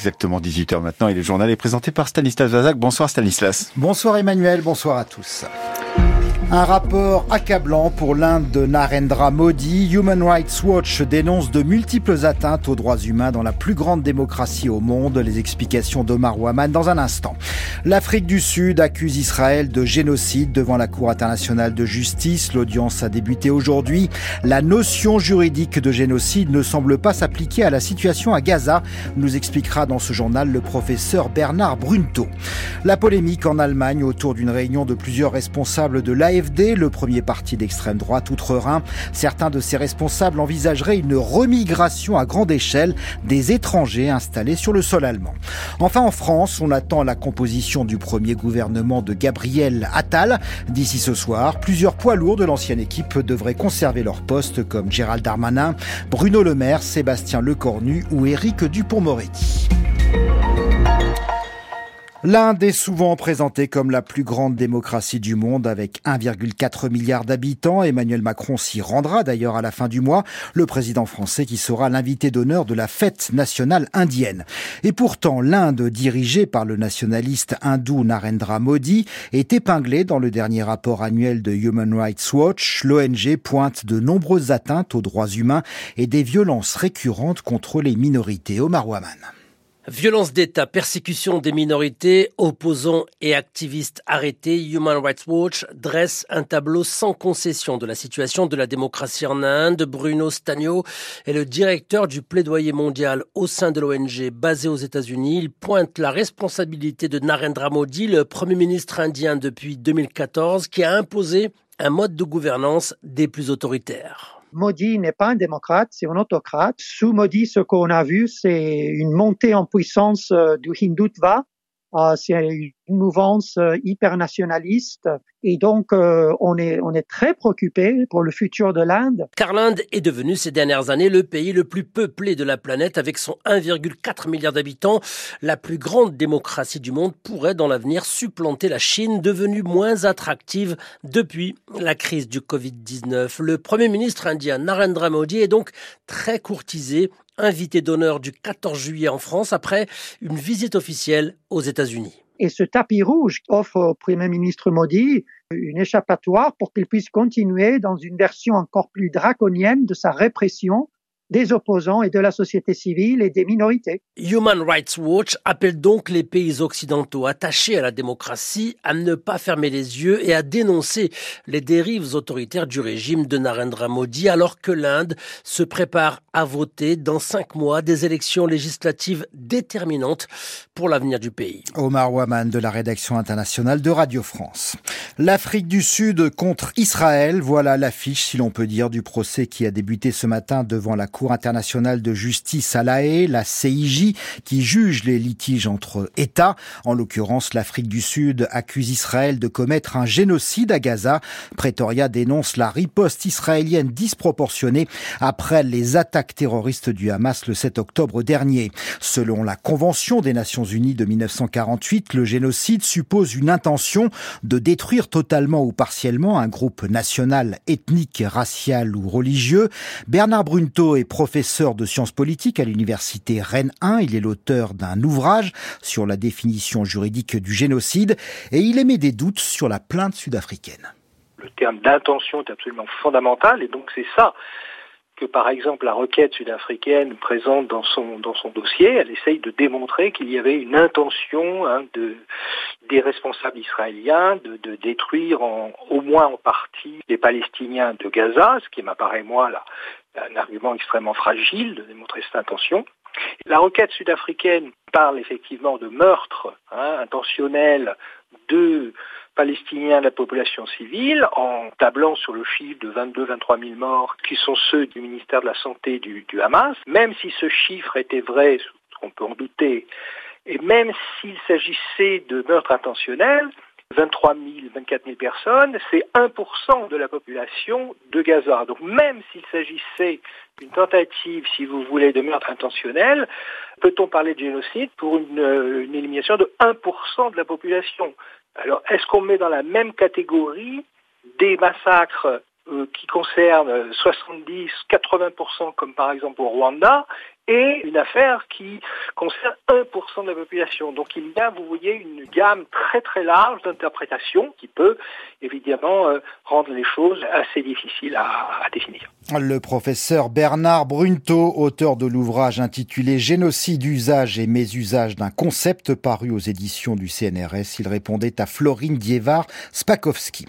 Exactement 18h maintenant et le journal est présenté par Stanislas Vazak. Bonsoir Stanislas. Bonsoir Emmanuel, bonsoir à tous. Un rapport accablant pour l'Inde de Narendra Modi. Human Rights Watch dénonce de multiples atteintes aux droits humains dans la plus grande démocratie au monde. Les explications d'Omar Waman dans un instant. L'Afrique du Sud accuse Israël de génocide devant la Cour internationale de justice. L'audience a débuté aujourd'hui. La notion juridique de génocide ne semble pas s'appliquer à la situation à Gaza, nous expliquera dans ce journal le professeur Bernard Brunto. La polémique en Allemagne autour d'une réunion de plusieurs responsables de le premier parti d'extrême droite outre-Rhin. Certains de ses responsables envisageraient une remigration à grande échelle des étrangers installés sur le sol allemand. Enfin, en France, on attend la composition du premier gouvernement de Gabriel Attal. D'ici ce soir, plusieurs poids lourds de l'ancienne équipe devraient conserver leur poste comme Gérald Darmanin, Bruno Le Maire, Sébastien Lecornu ou Éric Dupont-Moretti. L'Inde est souvent présentée comme la plus grande démocratie du monde avec 1,4 milliard d'habitants. Emmanuel Macron s'y rendra d'ailleurs à la fin du mois, le président français qui sera l'invité d'honneur de la fête nationale indienne. Et pourtant, l'Inde, dirigée par le nationaliste hindou Narendra Modi, est épinglée dans le dernier rapport annuel de Human Rights Watch. L'ONG pointe de nombreuses atteintes aux droits humains et des violences récurrentes contre les minorités. Omar Waman. Violence d'État, persécution des minorités, opposants et activistes arrêtés, Human Rights Watch dresse un tableau sans concession de la situation de la démocratie en Inde. Bruno Stagno est le directeur du plaidoyer mondial au sein de l'ONG basé aux États-Unis. Il pointe la responsabilité de Narendra Modi, le premier ministre indien depuis 2014, qui a imposé un mode de gouvernance des plus autoritaires. Modi n'est pas un démocrate, c'est un autocrate. Sous Modi, ce qu'on a vu, c'est une montée en puissance euh, du hindutva. Euh, c'est une mouvance euh, hyper nationaliste et donc euh, on est on est très préoccupé pour le futur de l'Inde. Car l'Inde est devenue ces dernières années le pays le plus peuplé de la planète avec son 1,4 milliard d'habitants. La plus grande démocratie du monde pourrait dans l'avenir supplanter la Chine devenue moins attractive depuis la crise du Covid-19. Le premier ministre indien Narendra Modi est donc très courtisé invité d'honneur du 14 juillet en France après une visite officielle aux États-Unis. Et ce tapis rouge offre au Premier ministre Modi une échappatoire pour qu'il puisse continuer dans une version encore plus draconienne de sa répression des opposants et de la société civile et des minorités. Human Rights Watch appelle donc les pays occidentaux attachés à la démocratie à ne pas fermer les yeux et à dénoncer les dérives autoritaires du régime de Narendra Modi alors que l'Inde se prépare à voter dans cinq mois des élections législatives déterminantes pour l'avenir du pays. Omar Waman de la rédaction internationale de Radio France. L'Afrique du Sud contre Israël, voilà l'affiche si l'on peut dire du procès qui a débuté ce matin devant la Cour internationale de justice à La Haye, la CIJ, qui juge les litiges entre États. En l'occurrence, l'Afrique du Sud accuse Israël de commettre un génocide à Gaza. Pretoria dénonce la riposte israélienne disproportionnée après les attaques terroristes du Hamas le 7 octobre dernier. Selon la Convention des Nations Unies de 1948, le génocide suppose une intention de détruire totalement ou partiellement un groupe national, ethnique, racial ou religieux. Bernard Brunto est professeur de sciences politiques à l'université Rennes 1. Il est l'auteur d'un ouvrage sur la définition juridique du génocide et il émet des doutes sur la plainte sud-africaine. Le terme d'intention est absolument fondamental et donc c'est ça que par exemple la requête sud-africaine présente dans son dans son dossier, elle essaye de démontrer qu'il y avait une intention hein, de des responsables israéliens de, détruire au moins en partie les Palestiniens de Gaza, ce qui m'apparaît moi là un argument extrêmement fragile de démontrer cette intention. La requête sud-africaine parle effectivement de meurtre hein, intentionnel de Palestiniens de la population civile en tablant sur le chiffre de 22-23 000 morts qui sont ceux du ministère de la Santé du, du Hamas. Même si ce chiffre était vrai, qu'on peut en douter, et même s'il s'agissait de meurtres intentionnels, 23 000, 24 000 personnes, c'est 1% de la population de Gaza. Donc même s'il s'agissait d'une tentative, si vous voulez, de meurtre intentionnel, peut-on parler de génocide pour une, une élimination de 1% de la population? Alors est-ce qu'on met dans la même catégorie des massacres euh, qui concernent 70, 80% comme par exemple au Rwanda et une affaire qui concerne 1% de la population. Donc il y a, vous voyez, une gamme très très large d'interprétations qui peut évidemment euh, rendre les choses assez difficiles à, définir. Le professeur Bernard Brunto, auteur de l'ouvrage intitulé Génocide, usage et mésusage d'un concept paru aux éditions du CNRS, il répondait à Florine Dievar-Spakowski.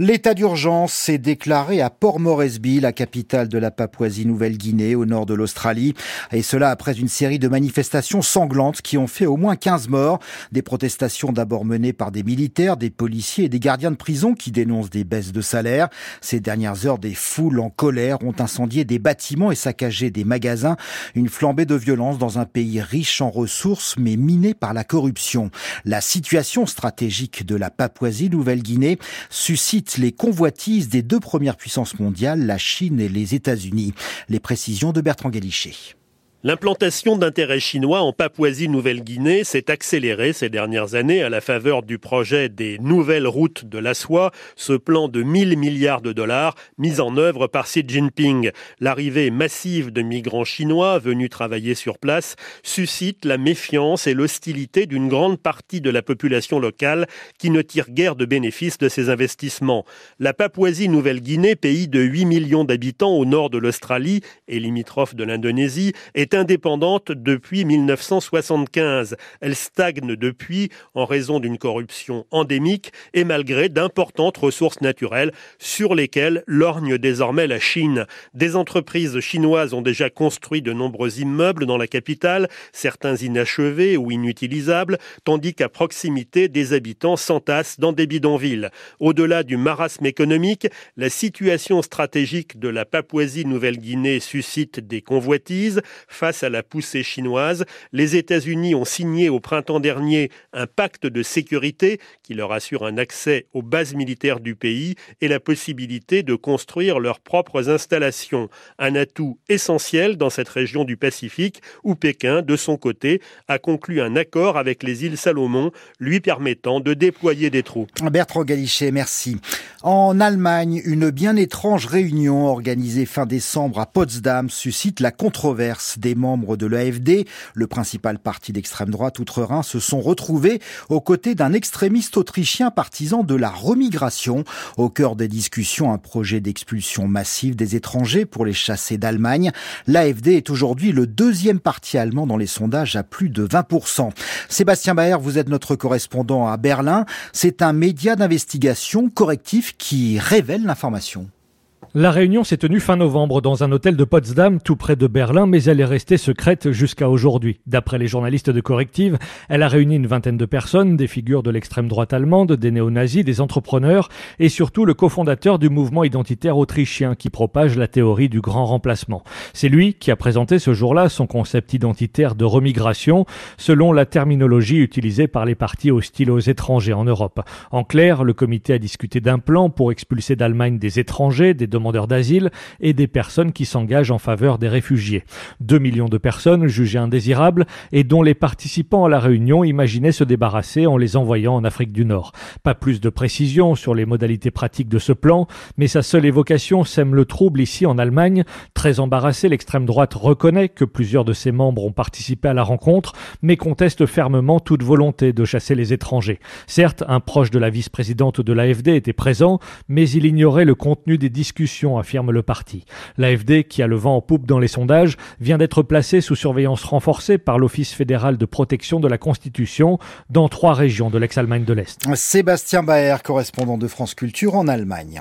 L'état d'urgence s'est déclaré à Port Moresby, la capitale de la Papouasie-Nouvelle-Guinée, au nord de l'Australie. Et cela après une série de manifestations sanglantes qui ont fait au moins 15 morts. Des protestations d'abord menées par des militaires, des policiers et des gardiens de prison qui dénoncent des baisses de salaire. Ces dernières heures, des foules en colère ont incendié des bâtiments et saccagé des magasins. Une flambée de violence dans un pays riche en ressources mais miné par la corruption. La situation stratégique de la Papouasie-Nouvelle-Guinée suscite les convoitises des deux premières puissances mondiales, la Chine et les États-Unis. Les précisions de Bertrand Galichet. L'implantation d'intérêts chinois en Papouasie-Nouvelle-Guinée s'est accélérée ces dernières années à la faveur du projet des nouvelles routes de la soie, ce plan de 1000 milliards de dollars mis en œuvre par Xi Jinping. L'arrivée massive de migrants chinois venus travailler sur place suscite la méfiance et l'hostilité d'une grande partie de la population locale qui ne tire guère de bénéfices de ces investissements. La Papouasie-Nouvelle-Guinée, pays de 8 millions d'habitants au nord de l'Australie et limitrophe de l'Indonésie, est indépendante depuis 1975. Elle stagne depuis en raison d'une corruption endémique et malgré d'importantes ressources naturelles sur lesquelles lorgne désormais la Chine. Des entreprises chinoises ont déjà construit de nombreux immeubles dans la capitale, certains inachevés ou inutilisables, tandis qu'à proximité, des habitants s'entassent dans des bidonvilles. Au-delà du marasme économique, la situation stratégique de la Papouasie-Nouvelle-Guinée suscite des convoitises. Face à la poussée chinoise, les États-Unis ont signé au printemps dernier un pacte de sécurité qui leur assure un accès aux bases militaires du pays et la possibilité de construire leurs propres installations. Un atout essentiel dans cette région du Pacifique où Pékin, de son côté, a conclu un accord avec les îles Salomon lui permettant de déployer des troupes. Bertrand Galichet, merci. En Allemagne, une bien étrange réunion organisée fin décembre à Potsdam suscite la controverse des membres de l'AFD, le principal parti d'extrême droite outre-Rhin, se sont retrouvés aux côtés d'un extrémiste autrichien partisan de la remigration. Au cœur des discussions, un projet d'expulsion massive des étrangers pour les chasser d'Allemagne. L'AFD est aujourd'hui le deuxième parti allemand dans les sondages à plus de 20%. Sébastien Baer, vous êtes notre correspondant à Berlin. C'est un média d'investigation correctif qui révèle l'information. La réunion s'est tenue fin novembre dans un hôtel de Potsdam, tout près de Berlin, mais elle est restée secrète jusqu'à aujourd'hui. D'après les journalistes de Corrective, elle a réuni une vingtaine de personnes, des figures de l'extrême droite allemande, des néo-nazis, des entrepreneurs et surtout le cofondateur du mouvement identitaire autrichien qui propage la théorie du grand remplacement. C'est lui qui a présenté ce jour-là son concept identitaire de remigration, selon la terminologie utilisée par les partis hostiles aux étrangers en Europe. En clair, le comité a discuté d'un plan pour expulser d'Allemagne des étrangers, des demandeurs d'asile et des personnes qui s'engagent en faveur des réfugiés. Deux millions de personnes jugées indésirables et dont les participants à la réunion imaginaient se débarrasser en les envoyant en Afrique du Nord. Pas plus de précisions sur les modalités pratiques de ce plan, mais sa seule évocation sème le trouble ici en Allemagne. Très embarrassé, l'extrême droite reconnaît que plusieurs de ses membres ont participé à la rencontre, mais conteste fermement toute volonté de chasser les étrangers. Certes, un proche de la vice-présidente de l'AFD était présent, mais il ignorait le contenu des discussions affirme le parti. L'AFD, qui a le vent en poupe dans les sondages, vient d'être placée sous surveillance renforcée par l'Office fédéral de protection de la Constitution dans trois régions de l'ex-Allemagne de l'Est. Sébastien Baer, correspondant de France Culture en Allemagne.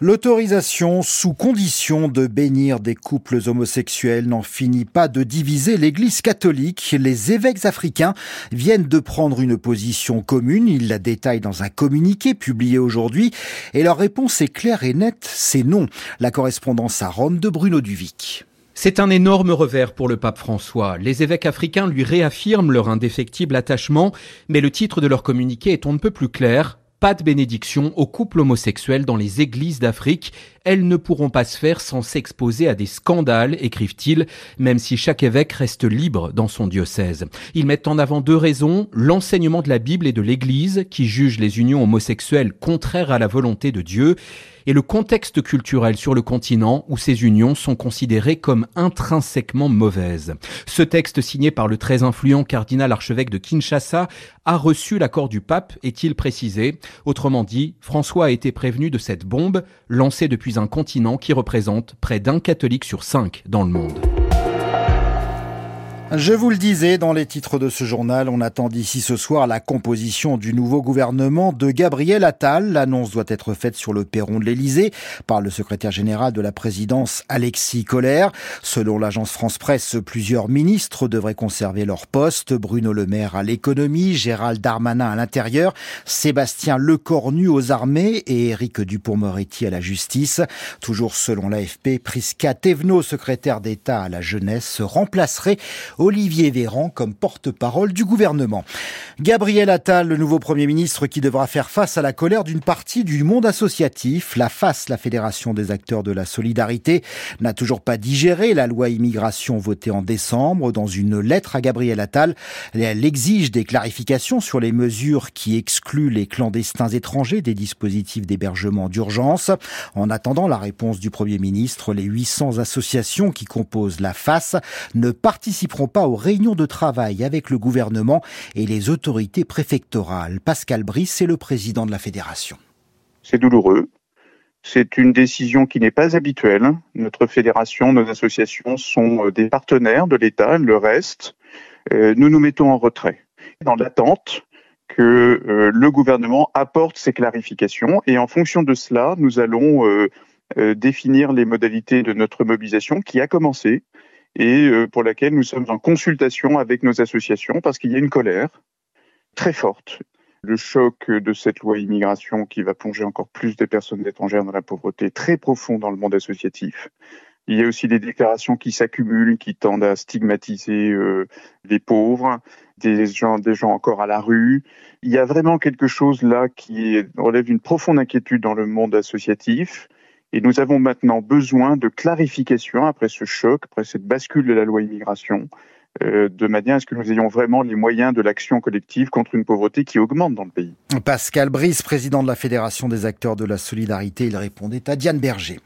L'autorisation sous condition de bénir des couples homosexuels n'en finit pas de diviser l'Église catholique. Les évêques africains viennent de prendre une position commune. Ils la détaillent dans un communiqué publié aujourd'hui. Et leur réponse est claire et nette, c'est non. La correspondance à Rome de Bruno Duvic. C'est un énorme revers pour le pape François. Les évêques africains lui réaffirment leur indéfectible attachement, mais le titre de leur communiqué est on ne peut plus clair. Pas de bénédiction aux couples homosexuels dans les églises d'Afrique. elles ne pourront pas se faire sans s'exposer à des scandales, écrivent-ils, même si chaque évêque reste libre dans son diocèse. Ils mettent en avant deux raisons, l'enseignement de la Bible et de l'Église, qui juge les unions homosexuelles contraires à la volonté de Dieu, et le contexte culturel sur le continent où ces unions sont considérées comme intrinsèquement mauvaises. Ce texte signé par le très influent cardinal archevêque de Kinshasa a reçu l'accord du pape, est-il précisé. Autrement dit, François a été prévenu de cette bombe lancée depuis un continent qui représente près d'un catholique sur cinq dans le monde. Je vous le disais dans les titres de ce journal, on attend d'ici ce soir la composition du nouveau gouvernement de Gabriel Attal. L'annonce doit être faite sur le perron de l'Elysée par le secrétaire général de la présidence Alexis Collère. Selon l'agence France Presse, plusieurs ministres devraient conserver leur poste. Bruno Le Maire à l'économie, Gérald Darmanin à l'intérieur, Sébastien Lecornu aux armées et Éric Dupont-Moretti à la justice. Toujours selon l'AFP, Prisca Thévenot, secrétaire d'État à la jeunesse, se remplacerait Olivier Véran comme porte-parole du gouvernement. Gabriel Attal, le nouveau Premier ministre qui devra faire face à la colère d'une partie du monde associatif. La FAS, la Fédération des acteurs de la solidarité, n'a toujours pas digéré la loi immigration votée en décembre. Dans une lettre à Gabriel Attal, elle exige des clarifications sur les mesures qui excluent les clandestins étrangers des dispositifs d'hébergement d'urgence. En attendant la réponse du Premier ministre, les 800 associations qui composent la FAS ne participeront pas aux réunions de travail avec le gouvernement et les autorités préfectorales. Pascal Brice est le président de la fédération. C'est douloureux. C'est une décision qui n'est pas habituelle. Notre fédération, nos associations sont euh, des partenaires de l'État, le reste. Euh, nous nous mettons en retrait dans l'attente que euh, le gouvernement apporte ces clarifications et en fonction de cela, nous allons définir les modalités de notre mobilisation qui a commencé et euh, pour laquelle nous sommes en consultation avec nos associations parce qu'il y a une colère très forte. Le choc de cette loi immigration qui va plonger encore plus des personnes étrangères dans la pauvreté très profond dans le monde associatif. Il y a aussi des déclarations qui s'accumulent, qui tendent à stigmatiser euh, les pauvres, des gens, des gens encore à la rue. Il y a vraiment quelque chose là qui relève d'une profonde inquiétude dans le monde associatif. Et nous avons maintenant besoin de clarification après ce choc, après cette bascule de la loi immigration, de manière à ce que nous ayons vraiment les moyens de l'action collective contre une pauvreté qui augmente dans le pays. Pascal Brice, président de la Fédération des acteurs de la solidarité, il répondait à Diane Berger.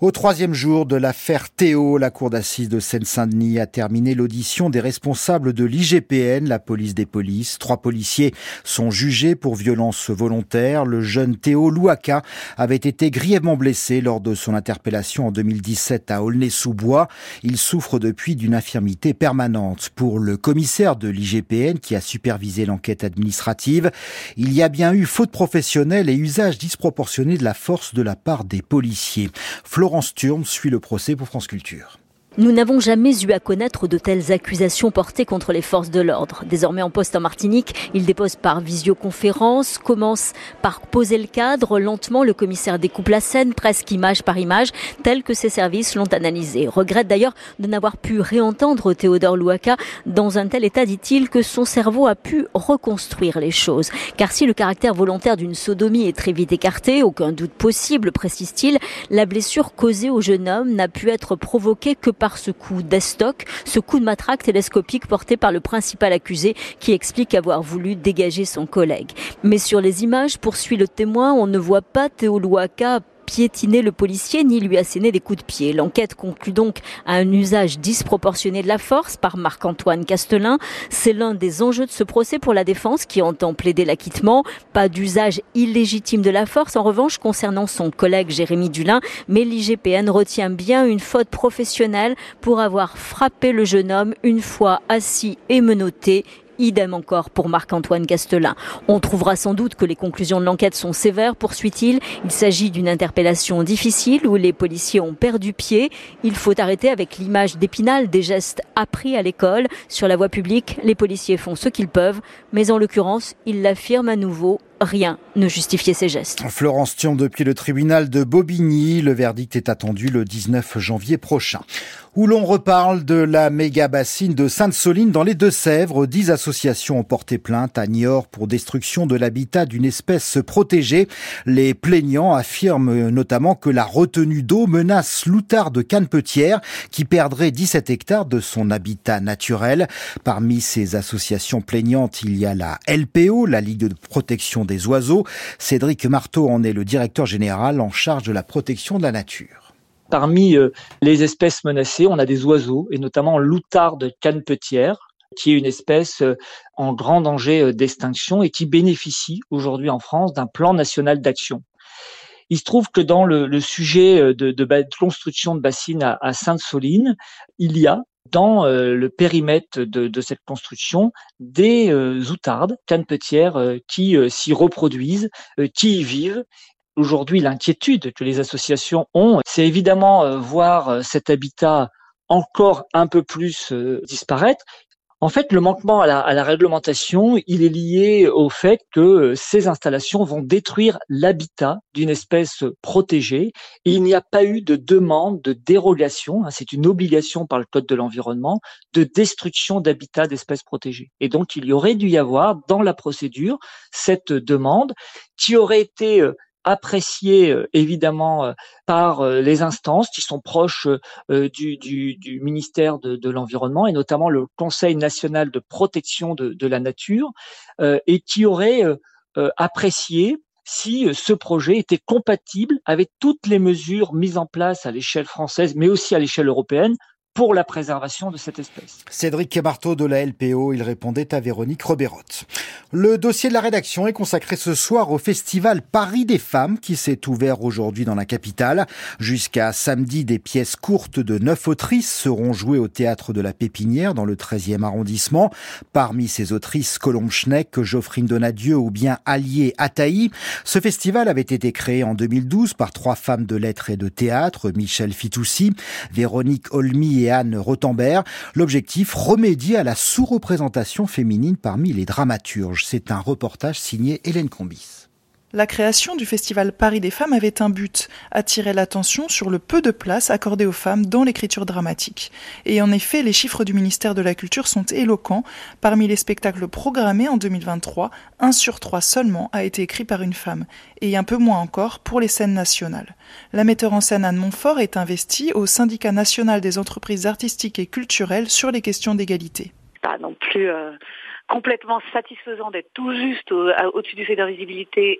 Au troisième jour de l'affaire Théo, la cour d'assises de Seine-Saint-Denis a terminé l'audition des responsables de l'IGPN, la police des polices. Trois policiers sont jugés pour violence volontaire. Le jeune Théo Louaka avait été grièvement blessé lors de son interpellation en 2017 à Aulnay-sous-Bois. Il souffre depuis d'une infirmité permanente. Pour le commissaire de l'IGPN qui a supervisé l'enquête administrative, il y a bien eu faute professionnelle et usage disproportionné de la force de la part des policiers. Florence Thurm suit le procès pour France Culture. Nous n'avons jamais eu à connaître de telles accusations portées contre les forces de l'ordre. Désormais en poste en Martinique, il dépose par visioconférence, commence par poser le cadre. Lentement, le commissaire découpe la scène, presque image par image, tel que ses services l'ont analysé. Regrette d'ailleurs de n'avoir pu réentendre Théodore Louaka dans un tel état, dit-il, que son cerveau a pu reconstruire les choses. Car si le caractère volontaire d'une sodomie est très vite écarté, aucun doute possible, précise-t-il, la blessure causée au jeune homme n'a pu être provoquée que par ce coup d'estoc, ce coup de matraque télescopique porté par le principal accusé qui explique avoir voulu dégager son collègue. Mais sur les images, poursuit le témoin, on ne voit pas Théo Louaka piétiner le policier ni lui asséner des coups de pied. L'enquête conclut donc à un usage disproportionné de la force par Marc-Antoine Castelin. C'est l'un des enjeux de ce procès pour la défense qui entend plaider l'acquittement. Pas d'usage illégitime de la force en revanche concernant son collègue Jérémy Dulin, mais l'IGPN retient bien une faute professionnelle pour avoir frappé le jeune homme une fois assis et menotté Idem encore pour Marc-Antoine Castelin. On trouvera sans doute que les conclusions de l'enquête sont sévères, poursuit-il. Il s'agit d'une interpellation difficile où les policiers ont perdu pied. Il faut arrêter avec l'image d'Épinal des gestes appris à l'école. Sur la voie publique, les policiers font ce qu'ils peuvent, mais en l'occurrence, il l'affirme à nouveau, rien ne justifiait ces gestes. Florence Thion depuis le tribunal de Bobigny. Le verdict est attendu le 19 janvier prochain où l'on reparle de la méga bassine de Sainte-Soline dans les Deux-Sèvres. Dix associations ont porté plainte à Niort pour destruction de l'habitat d'une espèce protégée. Les plaignants affirment notamment que la retenue d'eau menace l'outard de Canepetière qui perdrait 17 hectares de son habitat naturel. Parmi ces associations plaignantes, il y a la LPO, la Ligue de protection des oiseaux. Cédric Marteau en est le directeur général en charge de la protection de la nature. Parmi euh, les espèces menacées, on a des oiseaux, et notamment l'outarde canepetière, qui est une espèce euh, en grand danger euh, d'extinction et qui bénéficie aujourd'hui en France d'un plan national d'action. Il se trouve que dans le, sujet de, construction de bassines à, Sainte-Soline, il y a dans le périmètre de, cette construction des outardes, canepetières, qui s'y reproduisent, qui y vivent Aujourd'hui, l'inquiétude que les associations ont, c'est évidemment euh, voir euh, cet habitat encore un peu plus euh, disparaître. En fait, le manquement à la, réglementation, il est lié au fait que ces installations vont détruire l'habitat d'une espèce protégée il n'y a pas eu de demande de dérogation, hein, c'est une obligation par le Code de l'environnement, de destruction d'habitat d'espèces protégées. Et donc, il y aurait dû y avoir dans la procédure cette demande qui aurait été apprécié euh, évidemment euh, par euh, les instances qui sont proches du, ministère de, l'Environnement et notamment le Conseil national de protection de, la nature et qui aurait apprécié si ce projet était compatible avec toutes les mesures mises en place à l'échelle française, mais aussi à l'échelle européenne pour la préservation de cette espèce. Cédric Marteau de la LPO, il répondait à Véronique Roberotte. Le dossier de la rédaction est consacré ce soir au festival Paris des femmes qui s'est ouvert aujourd'hui dans la capitale. Jusqu'à samedi, des pièces courtes de neuf autrices seront jouées au théâtre de la Pépinière dans le 13e arrondissement. Parmi ces autrices, Colombe Schneck, Geoffrine Donadieu ou bien Allier Ataï. Ce festival avait été créé en 2012 par trois femmes de lettres et de théâtre, Michel Fitoussi, Véronique Olmy et Rothenberg. L'objectif, remédier à la sous-représentation féminine parmi les dramaturges. C'est un reportage signé Hélène Combis. La création du festival Paris des femmes avait un but, attirer l'attention sur le peu de place accordée aux femmes dans l'écriture dramatique. Et en effet, les chiffres du ministère de la Culture sont éloquents. Parmi les spectacles programmés en 2023, un sur trois seulement a été écrit par une femme, et un peu moins encore pour les scènes nationales. La metteur en scène Anne Montfort est investie au syndicat national des entreprises artistiques et culturelles sur les questions d'égalité. Euh, complètement satisfaisant d'être tout juste au-dessus du seuil d'invisibilité.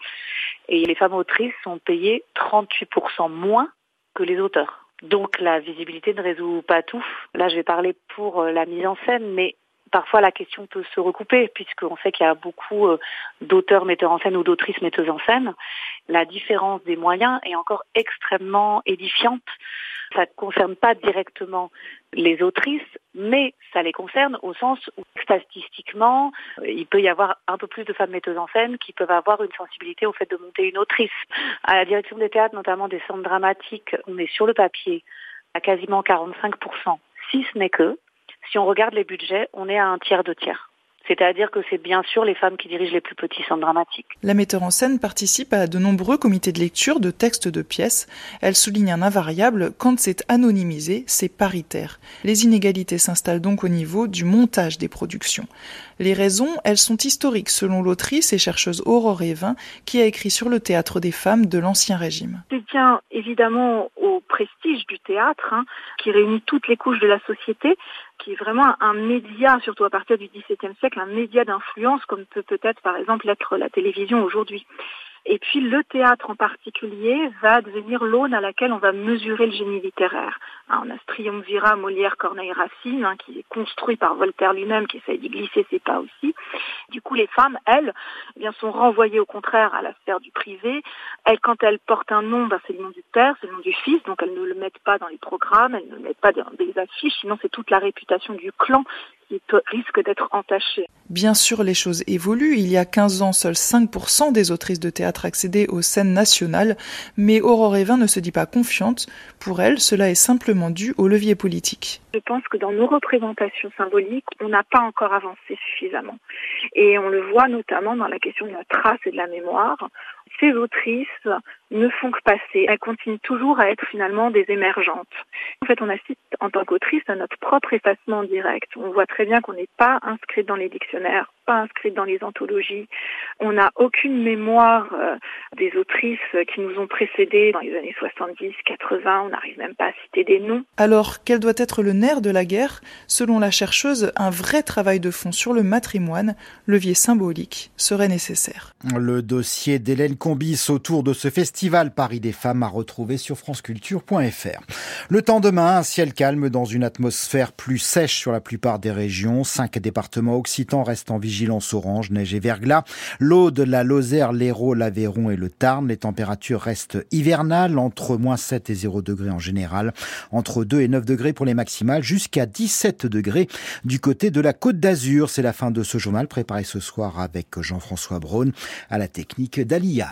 Et les femmes autrices sont payées 38% moins que les auteurs. Donc la visibilité ne résout pas tout. Là, je vais parler pour euh, la mise en scène, mais parfois la question peut se recouper puisqu'on sait qu'il y a beaucoup euh, d'auteurs metteurs en scène ou d'autrices metteuses en scène. La différence des moyens est encore extrêmement édifiante. Ça ne concerne pas directement les autrices, mais ça les concerne au sens où statistiquement, il peut y avoir un peu plus de femmes metteuses en scène qui peuvent avoir une sensibilité au fait de monter une autrice. À la direction des théâtres, notamment des centres dramatiques, on est sur le papier à quasiment 45%, si ce n'est que, si on regarde les budgets, on est à un tiers de tiers. C'est-à-dire que c'est bien sûr les femmes qui dirigent les plus petits centres dramatiques. La metteur en scène participe à de nombreux comités de lecture de textes de pièces. Elle souligne un invariable, quand c'est anonymisé, c'est paritaire. Les inégalités s'installent donc au niveau du montage des productions. Les raisons, elles sont historiques selon l'autrice et chercheuse Aurore Evin, qui a écrit sur le théâtre des femmes de l'Ancien Régime. C'est tient évidemment au prestige du théâtre, hein, qui réunit toutes les couches de la société, qui est vraiment un média, surtout à partir du XVIIe siècle, un média d'influence comme peut peut-être par exemple être la télévision aujourd'hui. Et puis le théâtre en particulier va devenir l'aune à laquelle on va mesurer le génie littéraire. Hein, on a ce triumvirat Molière, Corneille, Racine, hein, qui est construit par Voltaire lui-même, qui essaye d'y glisser ses pas aussi. Du coup, les femmes, elles, eh bien, sont renvoyées au contraire à la sphère du privé. Elles, quand elles portent un nom, ben, c'est le nom du père, c'est le nom du fils, donc elles ne le mettent pas dans les programmes, elles ne le mettent pas dans des affiches, sinon c'est toute la réputation du clan qui risque d'être entaché. Bien sûr, les choses évoluent. Il y a 15 ans, seuls 5% des autrices de théâtre accédaient aux scènes nationales, mais Aurore Evin ne se dit pas confiante. Pour elle, cela est simplement dû au levier politique. Je pense que dans nos représentations symboliques, on n'a pas encore avancé suffisamment. Et on le voit notamment dans la question de la trace et de la mémoire. Ces autrices ne font que passer. Elles continuent toujours à être finalement des émergentes. En fait, on assiste en tant qu'autrice à notre propre effacement direct. On voit très bien qu'on n'est pas inscrite dans les dictionnaires, pas inscrite dans les anthologies. On n'a aucune mémoire euh, des autrices qui nous ont précédées dans les années 70, 80. On n'arrive même pas à citer des noms. Alors, quel doit être le nerf de la guerre? Selon la chercheuse, un vrai travail de fond sur le matrimoine, levier symbolique, serait nécessaire. Le dossier d'Hélène Combis autour de ce festival festival Paris des femmes à retrouver sur franceculture.fr. Le temps demain, un ciel calme dans une atmosphère plus sèche sur la plupart des régions. Cinq départements occitans restent en vigilance orange, neige et verglas. L'eau de la Lozère, l'Hérault, l'Aveyron et le Tarn. Les températures restent hivernales, entre moins 7 et 0 degrés en général, entre 2 et 9 degrés pour les maximales, jusqu'à 17 degrés du côté de la Côte d'Azur. C'est la fin de ce journal préparé ce soir avec Jean-François Braun à la technique d'Alia.